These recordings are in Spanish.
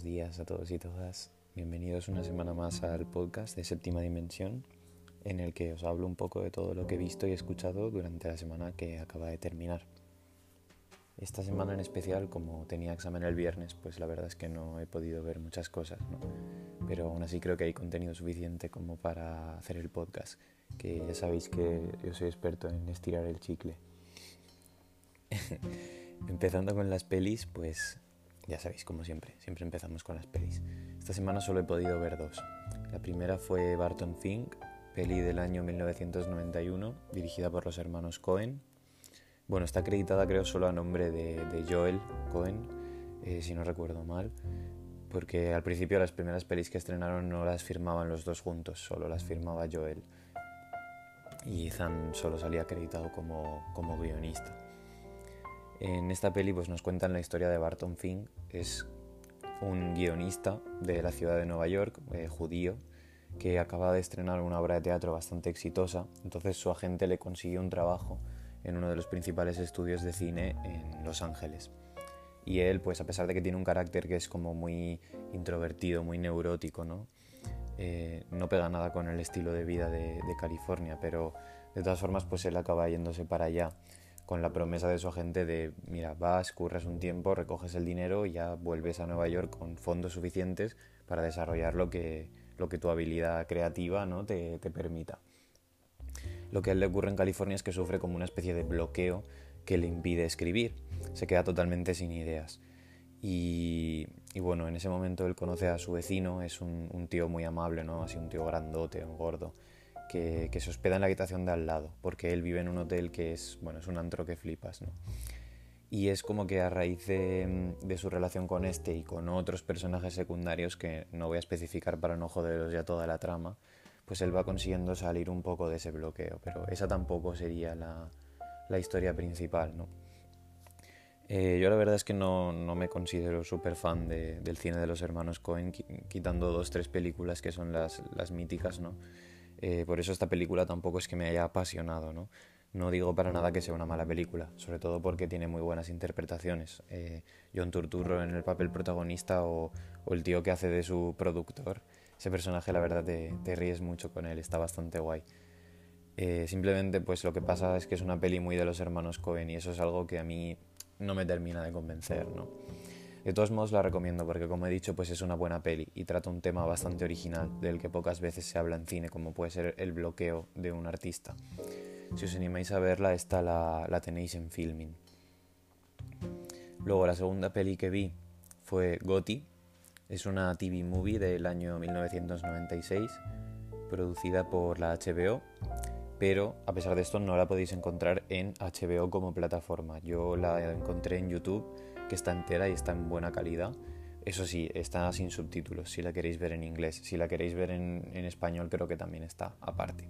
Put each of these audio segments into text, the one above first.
buenos días a todos y todas. Bienvenidos una semana más al podcast de Séptima Dimensión, en el que os hablo un poco de todo lo que he visto y escuchado durante la semana que acaba de terminar. Esta semana en especial, como tenía examen el viernes, pues la verdad es que no he podido ver muchas cosas, ¿no? Pero aún así creo que hay contenido suficiente como para hacer el podcast, que ya sabéis que yo soy experto en estirar el chicle. Empezando con las pelis, pues ya sabéis, como siempre, siempre empezamos con las pelis. Esta semana solo he podido ver dos. La primera fue Barton Fink, peli del año 1991, dirigida por los hermanos Cohen. Bueno, está acreditada creo solo a nombre de, Joel Cohen, eh, si no recuerdo mal, porque al principio las primeras pelis que estrenaron no las firmaban los dos juntos, solo las firmaba Joel. Y Ethan solo salía acreditado como, como guionista. En esta peli pues, nos cuentan la historia de Barton Fink, es un guionista de la ciudad de Nueva York, eh, judío, que acaba de estrenar una obra de teatro bastante exitosa, entonces su agente le consiguió un trabajo en uno de los principales estudios de cine en Los Ángeles. Y él, pues a pesar de que tiene un carácter que es como muy introvertido, muy neurótico, ¿no? Eh, no pega nada con el estilo de vida de, de California, pero de todas formas pues él acaba yéndose para allá con la promesa de su agente de, mira, vas, curras un tiempo, recoges el dinero y ya vuelves a Nueva York con fondos suficientes para desarrollar lo que, lo que tu habilidad creativa ¿no? te, permita. Lo que a él le ocurre en California es que sufre como una especie de bloqueo que le impide escribir. Se queda totalmente sin ideas. Y, bueno, en ese momento él conoce a su vecino, es un, un tío muy amable, ¿no? Así un tío grandote, un gordo, que, se hospeda en la habitación de al lado, porque él vive en un hotel que es, bueno, es un antro que flipas, ¿no? Y es como que a raíz de, su relación con este y con otros personajes secundarios, que no voy a especificar para no joderos ya toda la trama, pues él va consiguiendo salir un poco de ese bloqueo, pero esa tampoco sería la, la historia principal, ¿no? Eh, yo la verdad es que no, no me considero súper fan de, del cine de los hermanos Cohen, quitando dos, tres películas que son las, las míticas, ¿no? Eh, por eso esta película tampoco es que me haya apasionado, ¿no? No digo para nada que sea una mala película, sobre todo porque tiene muy buenas interpretaciones. Eh, John Turturro en el papel protagonista o, el tío que hace de su productor. Ese personaje, la verdad, te, ríes mucho con él, está bastante guay. Eh, simplemente, pues lo que pasa es que es una peli muy de los hermanos Cohen y eso es algo que a mí no me termina de convencer, ¿no? De todos modos la recomiendo porque como he dicho pues es una buena peli y trata un tema bastante original del que pocas veces se habla en cine como puede ser el bloqueo de un artista. Si os animáis a verla esta la, la tenéis en filming. Luego la segunda peli que vi fue Gotti. Es una TV movie del año 1996 producida por la HBO pero a pesar de esto no la podéis encontrar en HBO como plataforma. Yo la encontré en YouTube que está entera y está en buena calidad. Eso sí, está sin subtítulos si la queréis ver en inglés. Si la queréis ver en, español creo que también está aparte.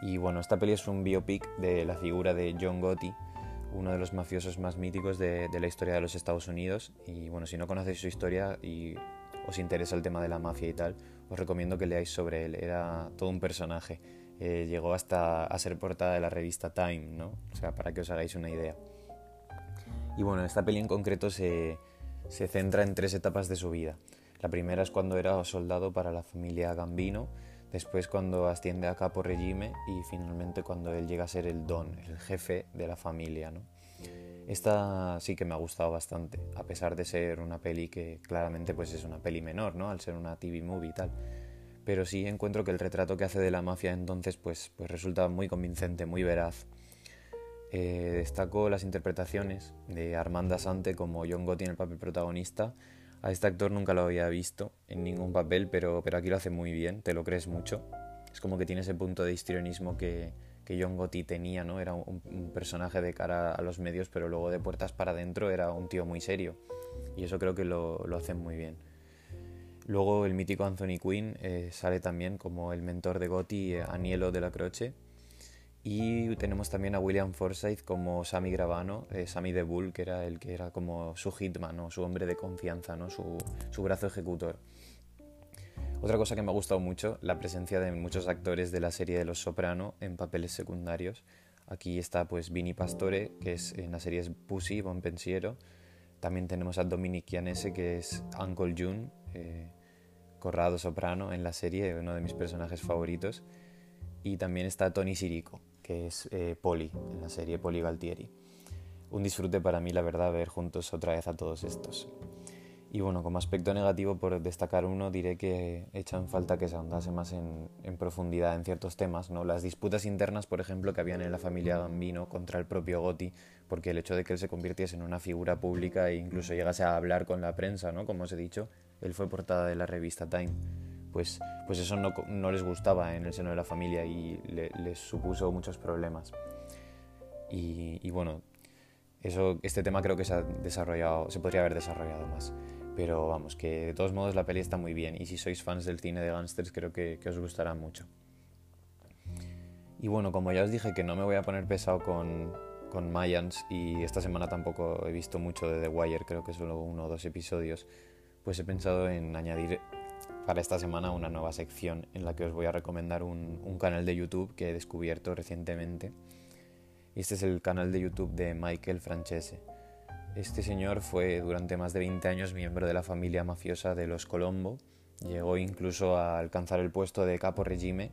Y bueno, esta peli es un biopic de la figura de John Gotti, uno de los mafiosos más míticos de, la historia de los Estados Unidos. Y bueno, si no conocéis su historia y os interesa el tema de la mafia y tal, os recomiendo que leáis sobre él. Era todo un personaje. Eh, llegó hasta a ser portada de la revista Time, ¿no? O sea, para que os hagáis una idea. Y bueno, esta peli en concreto se, se centra en tres etapas de su vida. La primera es cuando era soldado para la familia Gambino, después cuando asciende a capo regime y finalmente cuando él llega a ser el don, el jefe de la familia. ¿no? Esta sí que me ha gustado bastante, a pesar de ser una peli que claramente pues es una peli menor, ¿no? al ser una TV movie y tal. Pero sí encuentro que el retrato que hace de la mafia entonces pues, pues resulta muy convincente, muy veraz eh, destaco las interpretaciones de Armanda Sante como John Gotti en el papel protagonista. A este actor nunca lo había visto en ningún papel, pero, pero aquí lo hace muy bien, te lo crees mucho. Es como que tiene ese punto de histrionismo que, que John Gotti tenía, ¿no? Era un, personaje de cara a los medios, pero luego de puertas para adentro era un tío muy serio. Y eso creo que lo, lo hacen muy bien. Luego el mítico Anthony Quinn eh, sale también como el mentor de Gotti, eh, Anielo de la Croce, y tenemos también a William Forsythe como Sammy Gravano, eh, Sammy de Bull, que era el que era como su hitman, ¿no? su hombre de confianza, ¿no? su, su brazo ejecutor. Otra cosa que me ha gustado mucho, la presencia de muchos actores de la serie de Los Soprano en papeles secundarios. Aquí está pues Vini Pastore, que es en la serie es Pussy, Bon Pensiero. También tenemos a Dominic Chianese, que es Uncle June, eh, Corrado Soprano en la serie, uno de mis personajes favoritos. Y también está Tony Sirico, que es eh, Poli en la serie Poli Galtieri. Un disfrute para mí, la verdad, ver juntos otra vez a todos estos. Y bueno, como aspecto negativo, por destacar uno, diré que echan falta que se ahondase más en, profundidad en ciertos temas, ¿no? Las disputas internas, por ejemplo, que habían en la familia Gambino contra el propio Gotti, porque el hecho de que él se convirtiese en una figura pública e incluso llegase a hablar con la prensa, ¿no? Como os he dicho, él fue portada de la revista Time. Pues, pues eso no, no les gustaba en el seno de la familia y les supuso muchos problemas. Y, bueno, eso, este tema creo que se ha desarrollado, se podría haber desarrollado más. Pero vamos, que de todos modos la peli está muy bien y si sois fans del cine de gangsters creo que, os gustará mucho. Y bueno, como ya os dije que no me voy a poner pesado con, con Mayans y esta semana tampoco he visto mucho de The Wire, creo que solo uno o dos episodios, pues he pensado en añadir para esta semana una nueva sección en la que os voy a recomendar un, canal de YouTube que he descubierto recientemente. Este es el canal de YouTube de Michael Francese. Este señor fue durante más de 20 años miembro de la familia mafiosa de los Colombo, llegó incluso a alcanzar el puesto de capo regime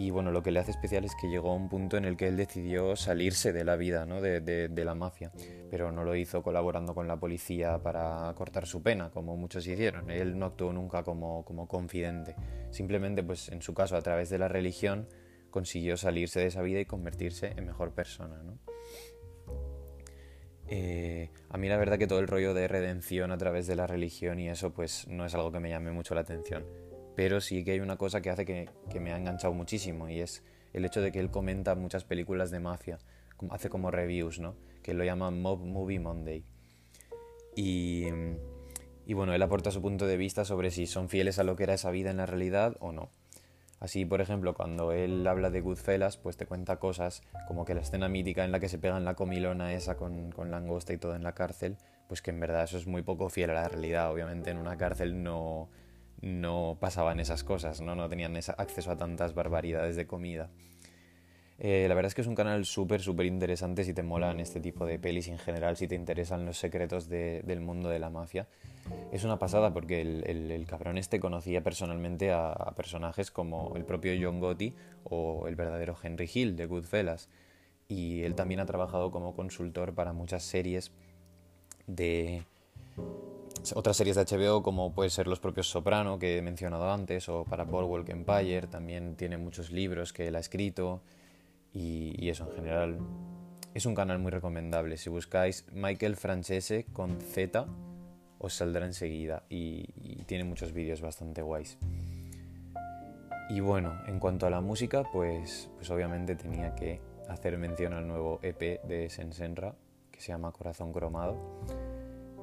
y bueno, lo que le hace especial es que llegó a un punto en el que él decidió salirse de la vida ¿no? de, de, la mafia, pero no lo hizo colaborando con la policía para cortar su pena, como muchos hicieron. Él no actuó nunca como, como confidente, simplemente pues en su caso a través de la religión consiguió salirse de esa vida y convertirse en mejor persona. ¿no? Eh, a mí la verdad que todo el rollo de redención a través de la religión y eso pues no es algo que me llame mucho la atención. Pero sí que hay una cosa que hace que, me ha enganchado muchísimo y es el hecho de que él comenta muchas películas de mafia, hace como reviews, ¿no? Que lo llama Mob Movie Monday. Y, y bueno, él aporta su punto de vista sobre si son fieles a lo que era esa vida en la realidad o no. Así, por ejemplo, cuando él habla de Goodfellas, pues te cuenta cosas como que la escena mítica en la que se pegan la comilona esa con, con langosta y todo en la cárcel, pues que en verdad eso es muy poco fiel a la realidad. Obviamente en una cárcel no, no pasaban esas cosas, ¿no? no tenían acceso a tantas barbaridades de comida. Eh, la verdad es que es un canal súper, súper interesante si te molan este tipo de pelis en general, si te interesan los secretos del mundo de la mafia. Es una pasada porque el, cabrón este conocía personalmente a, personajes como el propio John Gotti o el verdadero Henry Hill de Goodfellas. Y él también ha trabajado como consultor para muchas series de... Otras series de HBO como puede ser Los propios Soprano que he mencionado antes o para Boardwalk Empire, también tiene muchos libros que él ha escrito y, eso en general es un canal muy recomendable. Si buscáis Michael Francese con Z, os saldrá enseguida y, tiene muchos vídeos bastante guays. Y bueno, en cuanto a la música, pues, pues obviamente tenía que hacer mención al nuevo EP de Sensenra, que se llama Corazón Cromado.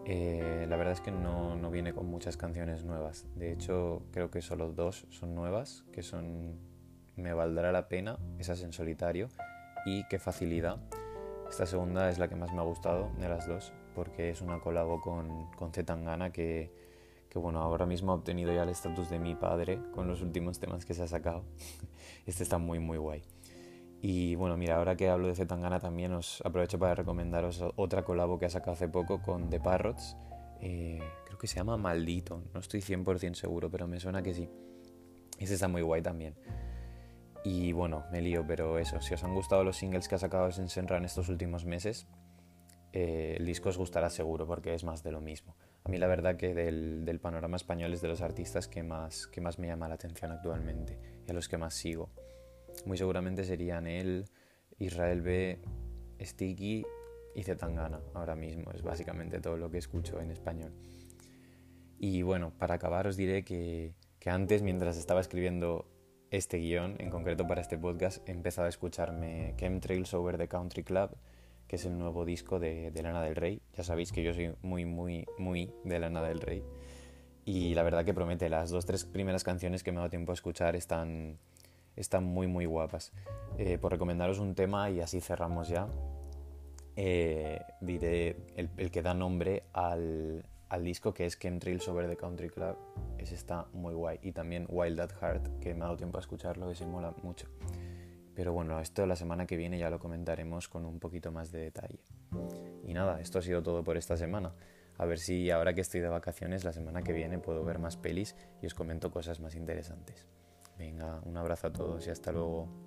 Eh, la verdad es que no, no, viene con muchas canciones nuevas. De hecho, creo que solo dos son nuevas, que son me valdrá la pena, esas en solitario y qué facilidad. Esta segunda es la que más me ha gustado de las dos porque es una colabo con, con Zetangana que, que, bueno, ahora mismo ha obtenido ya el estatus de mi padre con los últimos temas que se ha sacado. Este está muy muy guay. Y bueno, mira, ahora que hablo de Zetangana también os aprovecho para recomendaros otra colabo que ha sacado hace poco con The Parrots. Eh, creo que se llama Maldito, no estoy 100% seguro, pero me suena que sí. Este está muy guay también. Y bueno, me lío, pero eso, si os han gustado los singles que ha sacado Senra en estos últimos meses, eh, el disco os gustará seguro porque es más de lo mismo. A mí la verdad que del, panorama español es de los artistas que más, que más me llama la atención actualmente y a los que más sigo. Muy seguramente serían él, Israel B, Sticky y Zetangana ahora mismo. Es básicamente todo lo que escucho en español. Y bueno, para acabar os diré que, que antes, mientras estaba escribiendo este guion, en concreto para este podcast, he empezado a escucharme Chemtrails Over the Country Club, que es el nuevo disco de, Lana del Rey. Ya sabéis que yo soy muy, muy, muy de Lana del Rey. Y la verdad que promete, las dos, tres primeras canciones que me ha dado tiempo a escuchar están, están muy, muy guapas. Eh, por recomendaros un tema y así cerramos ya, eh, diré el que da nombre al, al disco que es Chemtrails Over the Country Club. Ese está muy guay. Y también Wild at Heart, que me ha dado tiempo a escucharlo, que se mola mucho. Pero bueno, esto la semana que viene ya lo comentaremos con un poquito más de detalle. Y nada, esto ha sido todo por esta semana. A ver si ahora que estoy de vacaciones, la semana que viene puedo ver más pelis y os comento cosas más interesantes. Venga, un abrazo a todos y hasta luego.